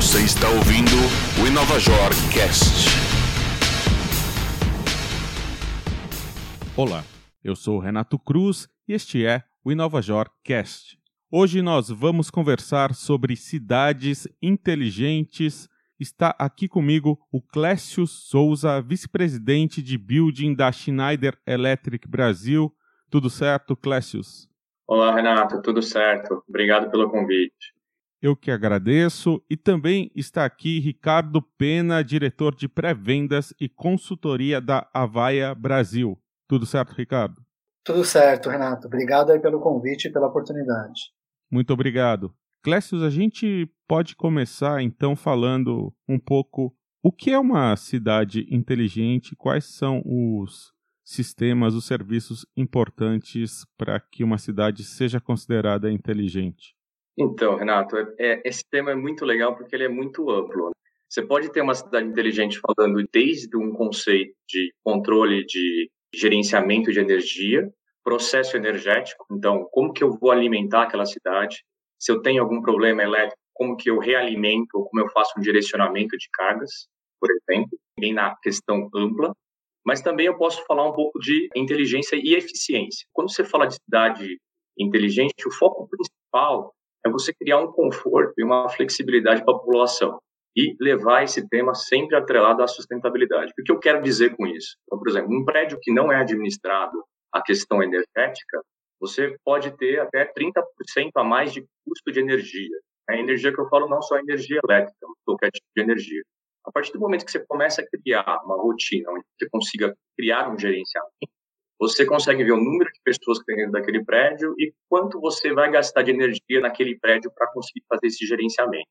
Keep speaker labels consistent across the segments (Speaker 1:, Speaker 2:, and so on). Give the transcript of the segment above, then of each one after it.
Speaker 1: Você está ouvindo o Inovajor Cast.
Speaker 2: Olá, eu sou o Renato Cruz e este é o Inovajor Cast. Hoje nós vamos conversar sobre cidades inteligentes. Está aqui comigo o Clécio Souza, vice-presidente de building da Schneider Electric Brasil. Tudo certo, Clécio?
Speaker 3: Olá, Renato, tudo certo. Obrigado pelo convite.
Speaker 2: Eu que agradeço. E também está aqui Ricardo Pena, diretor de pré-vendas e consultoria da Avaia Brasil. Tudo certo, Ricardo?
Speaker 4: Tudo certo, Renato. Obrigado aí pelo convite e pela oportunidade.
Speaker 2: Muito obrigado. Clécio, a gente pode começar então falando um pouco o que é uma cidade inteligente, quais são os sistemas, os serviços importantes para que uma cidade seja considerada inteligente.
Speaker 3: Então, Renato, é, é, esse tema é muito legal porque ele é muito amplo. Né? Você pode ter uma cidade inteligente falando desde um conceito de controle de gerenciamento de energia, processo energético, então como que eu vou alimentar aquela cidade? Se eu tenho algum problema elétrico, como que eu realimento ou como eu faço um direcionamento de cargas, por exemplo, bem na questão ampla. Mas também eu posso falar um pouco de inteligência e eficiência. Quando você fala de cidade inteligente, o foco principal é você criar um conforto e uma flexibilidade para a população e levar esse tema sempre atrelado à sustentabilidade. O que eu quero dizer com isso? Então, por exemplo, um prédio que não é administrado a questão energética, você pode ter até 30% a mais de custo de energia. A energia que eu falo não só a energia elétrica, qualquer tipo de energia. A partir do momento que você começa a criar uma rotina, onde você consiga criar um gerenciamento, você consegue ver o número de pessoas que tem dentro daquele prédio e quanto você vai gastar de energia naquele prédio para conseguir fazer esse gerenciamento.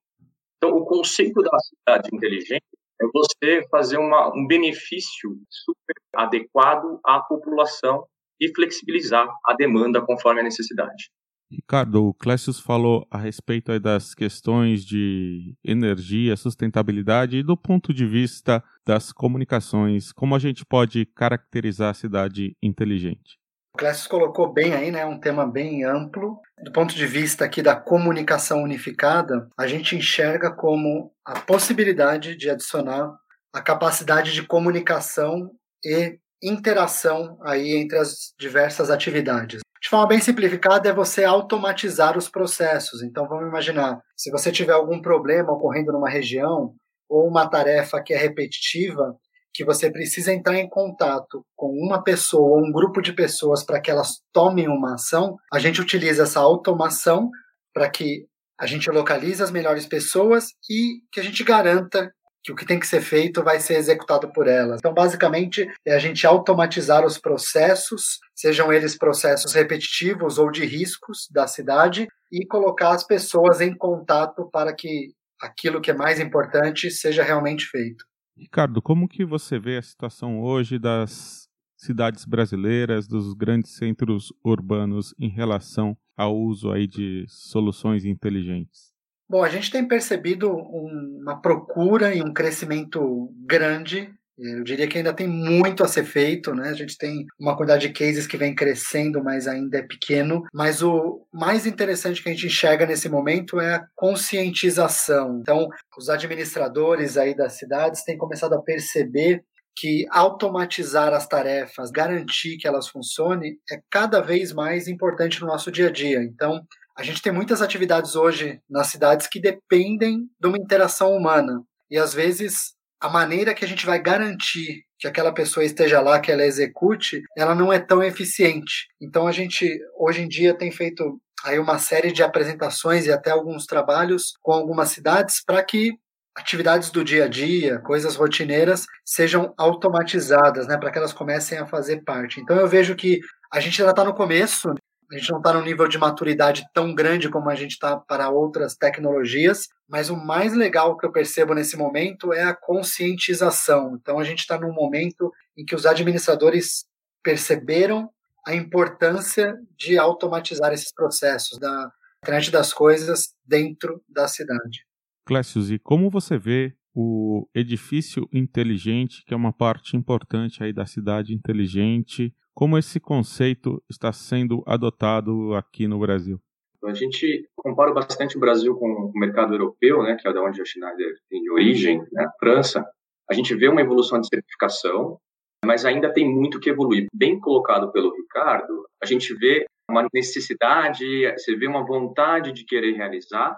Speaker 3: Então, o conceito da cidade inteligente é você fazer uma, um benefício super adequado à população e flexibilizar a demanda conforme a necessidade.
Speaker 2: Ricardo, o Clécius falou a respeito das questões de energia, sustentabilidade e do ponto de vista das comunicações, como a gente pode caracterizar a cidade inteligente?
Speaker 4: O Clécius colocou bem aí, né, um tema bem amplo. Do ponto de vista aqui da comunicação unificada, a gente enxerga como a possibilidade de adicionar a capacidade de comunicação e interação aí entre as diversas atividades. De forma bem simplificada, é você automatizar os processos. Então, vamos imaginar, se você tiver algum problema ocorrendo numa região, ou uma tarefa que é repetitiva, que você precisa entrar em contato com uma pessoa ou um grupo de pessoas para que elas tomem uma ação, a gente utiliza essa automação para que a gente localize as melhores pessoas e que a gente garanta que o que tem que ser feito vai ser executado por elas. Então, basicamente, é a gente automatizar os processos, sejam eles processos repetitivos ou de riscos da cidade, e colocar as pessoas em contato para que aquilo que é mais importante seja realmente feito.
Speaker 2: Ricardo, como que você vê a situação hoje das cidades brasileiras, dos grandes centros urbanos em relação ao uso aí de soluções inteligentes?
Speaker 4: Bom, a gente tem percebido uma procura e um crescimento grande. Eu diria que ainda tem muito a ser feito, né? A gente tem uma quantidade de cases que vem crescendo, mas ainda é pequeno. Mas o mais interessante que a gente enxerga nesse momento é a conscientização. Então, os administradores aí das cidades têm começado a perceber que automatizar as tarefas, garantir que elas funcionem, é cada vez mais importante no nosso dia a dia. Então, a gente tem muitas atividades hoje nas cidades que dependem de uma interação humana. E às vezes a maneira que a gente vai garantir que aquela pessoa esteja lá, que ela execute, ela não é tão eficiente. Então a gente hoje em dia tem feito aí uma série de apresentações e até alguns trabalhos com algumas cidades para que atividades do dia a dia, coisas rotineiras, sejam automatizadas, né, para que elas comecem a fazer parte. Então eu vejo que a gente ainda está no começo, a gente não está num nível de maturidade tão grande como a gente está para outras tecnologias, mas o mais legal que eu percebo nesse momento é a conscientização. Então a gente está num momento em que os administradores perceberam a importância de automatizar esses processos da internet das coisas dentro da cidade.
Speaker 2: Clécio, e como você vê o edifício inteligente, que é uma parte importante aí da cidade inteligente, como esse conceito está sendo adotado aqui no Brasil?
Speaker 3: A gente compara bastante o Brasil com o mercado europeu, né, que é da onde a Schneider tem de origem, né, a França. A gente vê uma evolução de certificação, mas ainda tem muito que evoluir. Bem colocado pelo Ricardo, a gente vê uma necessidade, você vê uma vontade de querer realizar,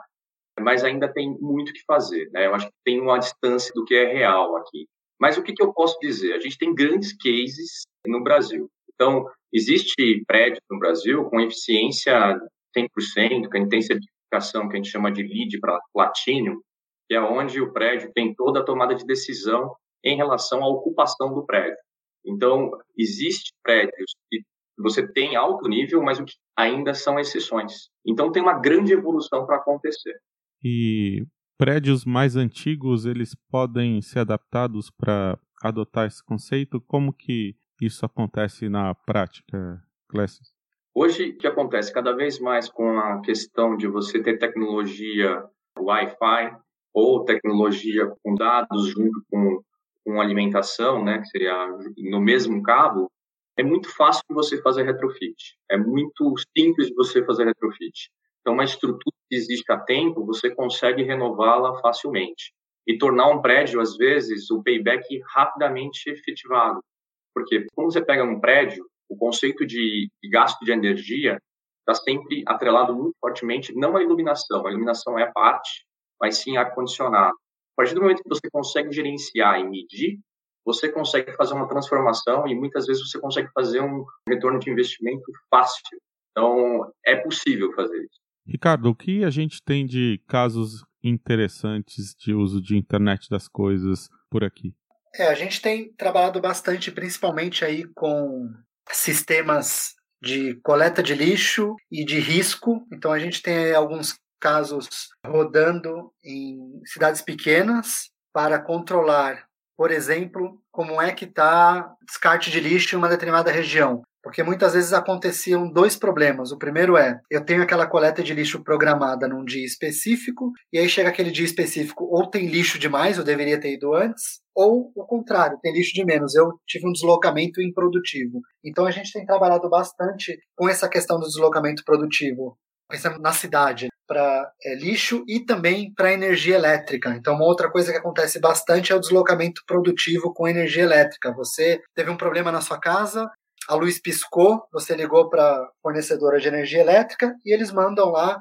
Speaker 3: mas ainda tem muito que fazer. Né? Eu acho que tem uma distância do que é real aqui. Mas o que, que eu posso dizer? A gente tem grandes cases no Brasil. Então, existe prédio no Brasil com eficiência 100%, que a gente tem certificação que a gente chama de LEED para Platinum, que é onde o prédio tem toda a tomada de decisão em relação à ocupação do prédio. Então, existe prédios que você tem alto nível, mas ainda são exceções. Então, tem uma grande evolução para acontecer.
Speaker 2: E prédios mais antigos, eles podem ser adaptados para adotar esse conceito? Como que isso acontece na prática, Clécio?
Speaker 3: Hoje, o que acontece cada vez mais com a questão de você ter tecnologia Wi-Fi ou tecnologia com dados junto com, com alimentação, né, que seria no mesmo cabo, é muito fácil você fazer retrofit. É muito simples você fazer retrofit. Então, uma estrutura que existe há tempo, você consegue renová-la facilmente e tornar um prédio, às vezes, o payback rapidamente efetivado. Porque quando você pega um prédio, o conceito de, gasto de energia está sempre atrelado muito fortemente, não à iluminação, a iluminação é parte, mas sim ar-condicionado. A partir do momento que você consegue gerenciar e medir, você consegue fazer uma transformação e muitas vezes você consegue fazer um retorno de investimento fácil. Então, é possível fazer isso.
Speaker 2: Ricardo, o que a gente tem de casos interessantes de uso de internet das coisas por aqui?
Speaker 4: É, a gente tem trabalhado bastante, principalmente aí com sistemas de coleta de lixo e de risco. Então a gente tem alguns casos rodando em cidades pequenas para controlar, por exemplo, como é que está descarte de lixo em uma determinada região. Porque muitas vezes aconteciam dois problemas. O primeiro é, eu tenho aquela coleta de lixo programada num dia específico, e aí chega aquele dia específico, ou tem lixo demais, eu deveria ter ido antes, ou o contrário, tem lixo de menos, eu tive um deslocamento improdutivo. Então a gente tem trabalhado bastante com essa questão do deslocamento produtivo, pensando na cidade, para é, lixo e também para energia elétrica. Então, uma outra coisa que acontece bastante é o deslocamento produtivo com energia elétrica. Você teve um problema na sua casa, a luz piscou, você ligou para fornecedora de energia elétrica e eles mandam lá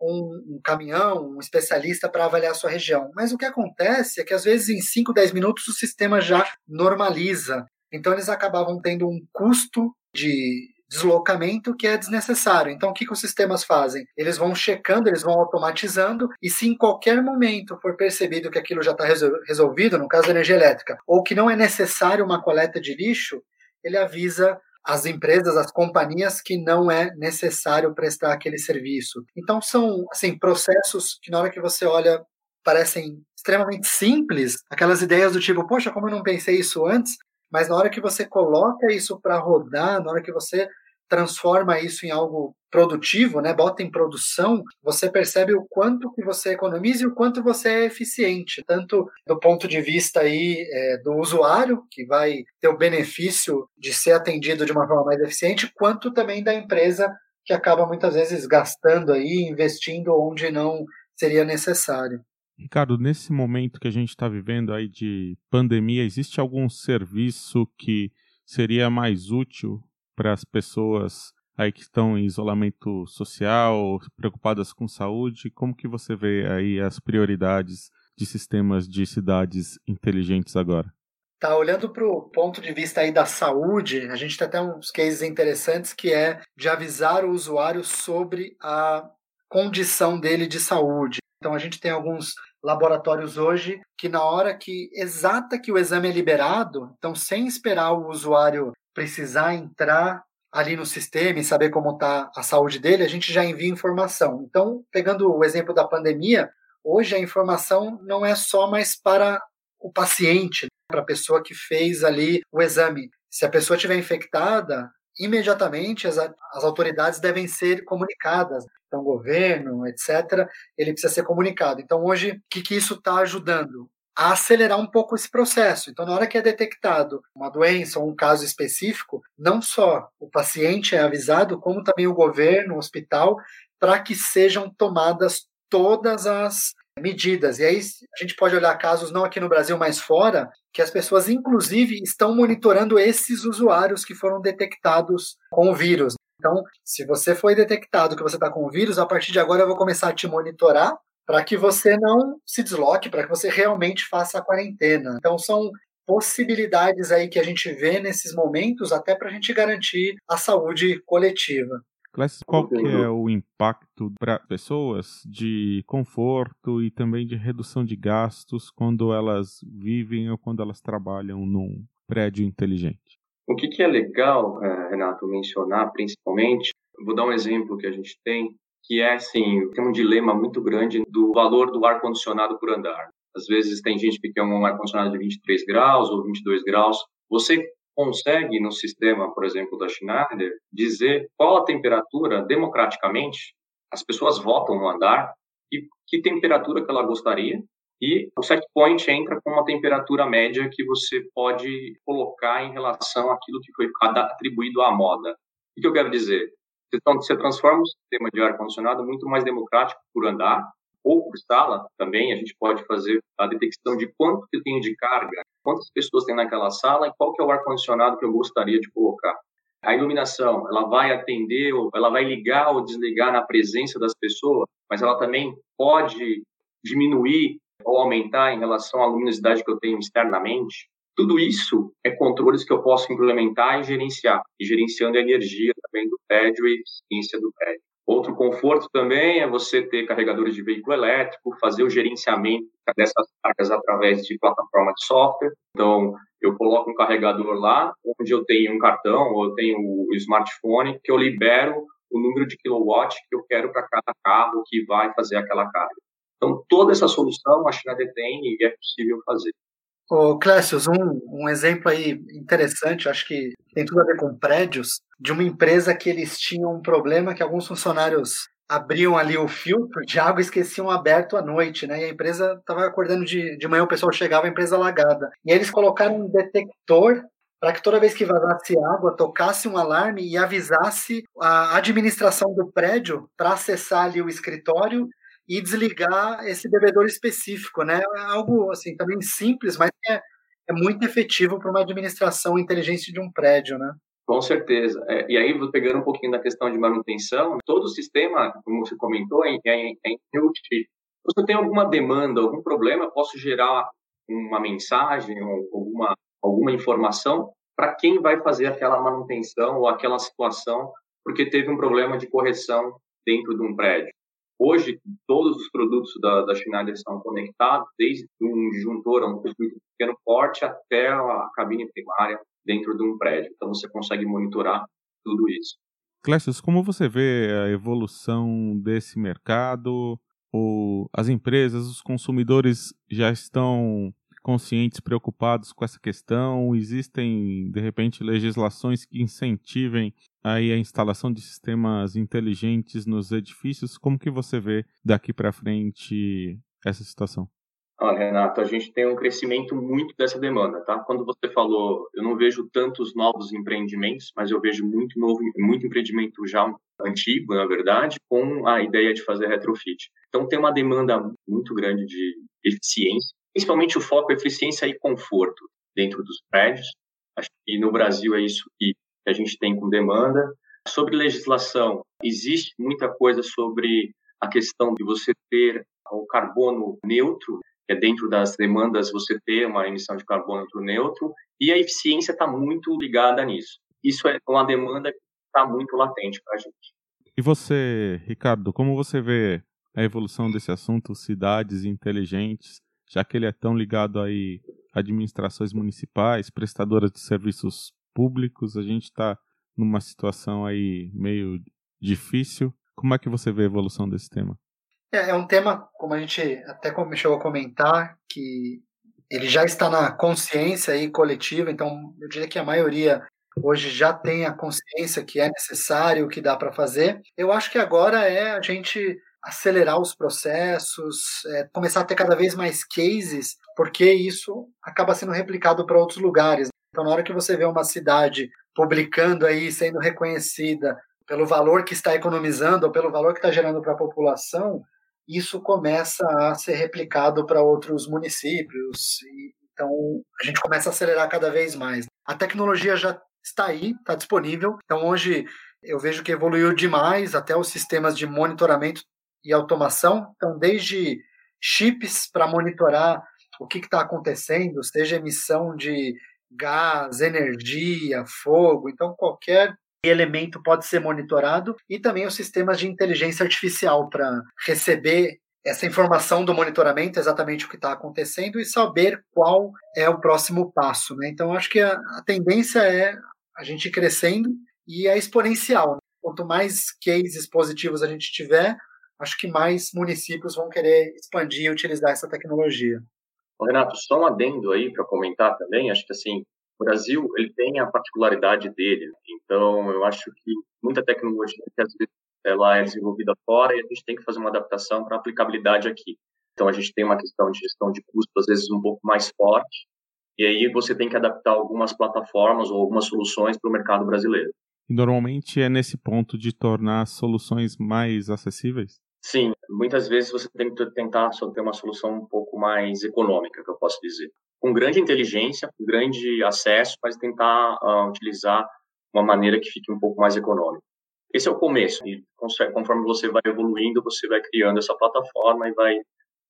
Speaker 4: um, um caminhão, um especialista para avaliar a sua região. Mas o que acontece é que às vezes em 5, 10 minutos o sistema já normaliza. Então eles acabavam tendo um custo de deslocamento que é desnecessário. Então, o que, que os sistemas fazem? Eles vão checando, eles vão automatizando, e se em qualquer momento for percebido que aquilo já está resolvido, no caso da energia elétrica, ou que não é necessário uma coleta de lixo, ele avisa as empresas, as companhias que não é necessário prestar aquele serviço. Então são assim processos que na hora que você olha parecem extremamente simples, aquelas ideias do tipo, poxa, como eu não pensei isso antes? Mas na hora que você coloca isso para rodar, na hora que você transforma isso em algo produtivo, né, bota em produção, você percebe o quanto que você economiza e o quanto você é eficiente, tanto do ponto de vista aí é, do usuário, que vai ter o benefício de ser atendido de uma forma mais eficiente, quanto também da empresa que acaba muitas vezes gastando aí, investindo onde não seria necessário.
Speaker 2: Ricardo, nesse momento que a gente está vivendo aí de pandemia, existe algum serviço que seria mais útil para as pessoas aí que estão em isolamento social, preocupadas com saúde? Como que você vê aí as prioridades de sistemas de cidades inteligentes agora?
Speaker 4: Tá, olhando para o ponto de vista aí da saúde, a gente tem até uns cases interessantes que é de avisar o usuário sobre a condição dele de saúde. Então a gente tem alguns laboratórios hoje que na hora que exata que o exame é liberado, então sem esperar o usuário precisar entrar ali no sistema e saber como está a saúde dele, a gente já envia informação. Então, pegando o exemplo da pandemia, hoje a informação não é só mais para o paciente, para a pessoa que fez ali o exame. Se a pessoa estiver infectada, imediatamente as, as autoridades devem ser comunicadas. Então, o governo, etc., ele precisa ser comunicado. Então, hoje, o que, que isso está ajudando? A acelerar um pouco esse processo. Então, na hora que é detectado uma doença ou um caso específico, não só o paciente é avisado, como também o governo, o hospital, para que sejam tomadas todas as medidas. E aí a gente pode olhar casos não aqui no Brasil, mas fora, que as pessoas inclusive estão monitorando esses usuários que foram detectados com o vírus. Então, se você foi detectado que você está com o vírus, a partir de agora eu vou começar a te monitorar para que você não se desloque, para que você realmente faça a quarentena. Então, são possibilidades aí que a gente vê nesses momentos até para a gente garantir a saúde coletiva.
Speaker 2: Classes, qual que é o impacto para pessoas de conforto e também de redução de gastos quando elas vivem ou quando elas trabalham num prédio inteligente?
Speaker 3: O que, que é legal, eh, Renato, mencionar principalmente, vou dar um exemplo que a gente tem, que é assim, tem um dilema muito grande do valor do ar-condicionado por andar. Às vezes tem gente que quer um ar-condicionado de 23 graus ou 22 graus. Você consegue, no sistema, por exemplo, da Schneider, dizer qual a temperatura, democraticamente, as pessoas votam no andar e que temperatura que ela gostaria. E o set point entra com uma temperatura média que você pode colocar em relação àquilo que foi atribuído à moda. O que eu quero dizer? Então, você transforma o sistema de ar-condicionado muito mais democrático por andar, ou por sala também, a gente pode fazer a detecção de quanto eu tenho de carga, quantas pessoas tem naquela sala e qual que é o ar-condicionado que eu gostaria de colocar. A iluminação, ela vai atender, ela vai ligar ou desligar na presença das pessoas, mas ela também pode diminuir ou aumentar em relação à luminosidade que eu tenho externamente. Tudo isso é controles que eu posso implementar e gerenciar, e gerenciando a energia também do prédio e eficiência do prédio. Outro conforto também é você ter carregadores de veículo elétrico, fazer o gerenciamento dessas cargas através de plataforma de software. Então, eu coloco um carregador lá, onde eu tenho um cartão ou eu tenho o smartphone, que eu libero o número de kilowatt que eu quero para cada carro que vai fazer aquela carga. Então, toda essa solução a China detém e é possível fazer.
Speaker 4: Ô, Clécius, um, um exemplo aí interessante, acho que tem tudo a ver com prédios, de uma empresa que eles tinham um problema que alguns funcionários abriam ali o filtro de água e esqueciam aberto à noite, né? E a empresa estava acordando de, de manhã, o pessoal chegava, a empresa alagada. E aí eles colocaram um detector para que toda vez que vazasse água, tocasse um alarme e avisasse a administração do prédio para acessar ali o escritório e desligar esse bebedor específico, né? É algo assim também simples, mas é, é muito efetivo para uma administração inteligente de um prédio, né?
Speaker 3: Com certeza. É, e aí, pegando um pouquinho da questão de manutenção, todo o sistema, como você comentou, é, é, é intuitivo. Se eu tenho alguma demanda, algum problema, eu posso gerar uma mensagem ou alguma, alguma informação para quem vai fazer aquela manutenção ou aquela situação, porque teve um problema de correção dentro de um prédio. Hoje, todos os produtos da, da Schneider estão conectados, desde um disjuntor, um pequeno porte, até a cabine primária dentro de um prédio. Então, você consegue monitorar tudo isso.
Speaker 2: Clécio, como você vê a evolução desse mercado? Ou as empresas, os consumidores já estão conscientes, preocupados com essa questão? Existem, de repente, legislações que incentivem aí a instalação de sistemas inteligentes nos edifícios? Como que você vê daqui para frente essa situação?
Speaker 3: Renato, a gente tem um crescimento muito dessa demanda, tá? Quando você falou, eu não vejo tantos novos empreendimentos, mas eu vejo muito novo, muito empreendimento já antigo, na verdade, com a ideia de fazer retrofit. Então tem uma demanda muito grande de eficiência Principalmente o foco é eficiência e conforto dentro dos prédios. Acho que no Brasil é isso que a gente tem com demanda. Sobre legislação, existe muita coisa sobre a questão de você ter o carbono neutro, que é dentro das demandas você ter uma emissão de carbono neutro, e a eficiência está muito ligada nisso. Isso é uma demanda que está muito latente para a gente.
Speaker 2: E você, Ricardo, como você vê a evolução desse assunto, cidades inteligentes? Já que ele é tão ligado aí a administrações municipais, prestadoras de serviços públicos, a gente está numa situação aí meio difícil. Como é que você vê a evolução desse tema?
Speaker 4: É, é um tema, como a gente até chegou a comentar, que ele já está na consciência aí coletiva, então eu diria que a maioria hoje já tem a consciência que é necessário, que dá para fazer. Eu acho que agora é a gente acelerar os processos, é, começar a ter cada vez mais cases, porque isso acaba sendo replicado para outros lugares. Então, na hora que você vê uma cidade publicando aí, sendo reconhecida pelo valor que está economizando ou pelo valor que está gerando para a população, isso começa a ser replicado para outros municípios. então, a gente começa a acelerar cada vez mais. A tecnologia já está aí, está disponível. Então, hoje, eu vejo que evoluiu demais até os sistemas de monitoramento e automação. Então, desde chips para monitorar o que está acontecendo, seja emissão de gás, energia, fogo, então qualquer elemento pode ser monitorado e também os sistemas de inteligência artificial para receber essa informação do monitoramento, exatamente o que está acontecendo e saber qual é o próximo passo. Né? Então, acho que a, a, tendência é a gente crescendo e é exponencial. Né? Quanto mais cases positivos a gente tiver, acho que mais municípios vão querer expandir e utilizar essa tecnologia.
Speaker 3: Renato, só um adendo aí para comentar também. Acho que assim, o Brasil ele tem a particularidade dele. Então, eu acho que muita tecnologia que às vezes ela é desenvolvida fora e a gente tem que fazer uma adaptação para aplicabilidade aqui. Então, a gente tem uma questão de gestão de custo às vezes um pouco mais forte. E aí você tem que adaptar algumas plataformas ou algumas soluções para o mercado brasileiro.
Speaker 2: Normalmente é nesse ponto de tornar soluções mais acessíveis?
Speaker 3: Sim, muitas vezes você tem que tentar ter uma solução um pouco mais econômica, que eu posso dizer com grande inteligência, com grande acesso, mas tentar uh, utilizar uma maneira que fique um pouco mais econômica. Esse é o começo, e conforme você vai evoluindo, você vai criando essa plataforma e vai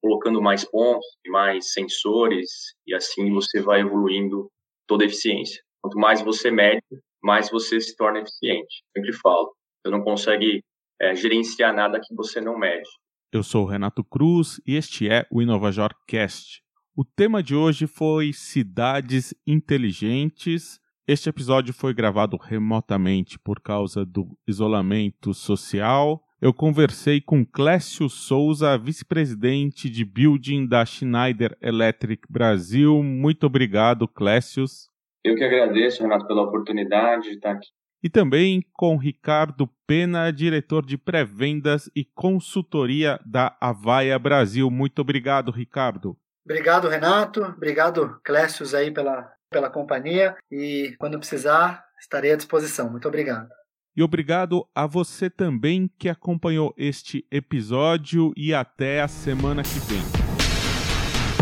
Speaker 3: colocando mais pontos, mais sensores, e assim você vai evoluindo toda a eficiência. Quanto mais você mede, mais você se torna eficiente. Sempre falo, você não consegue é, gerenciar nada que você não mede.
Speaker 2: Eu sou o Renato Cruz e este é o InovaJor Cast. O tema de hoje foi cidades inteligentes. Este episódio foi gravado remotamente por causa do isolamento social. Eu conversei com Clécio Souza, vice-presidente de building da Schneider Electric Brasil. Muito obrigado, Clécio.
Speaker 3: Eu que agradeço, Renato, pela oportunidade de estar aqui.
Speaker 2: E também com Ricardo Pena, diretor de pré-vendas e consultoria da Avaia Brasil. Muito obrigado, Ricardo.
Speaker 4: Obrigado, Renato. Obrigado, Clécius, aí pela, pela companhia. E quando precisar, estarei à disposição. Muito obrigado.
Speaker 2: E obrigado a você também que acompanhou este episódio e até a semana que vem.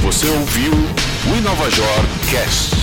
Speaker 1: Você ouviu o InovaJor Cast.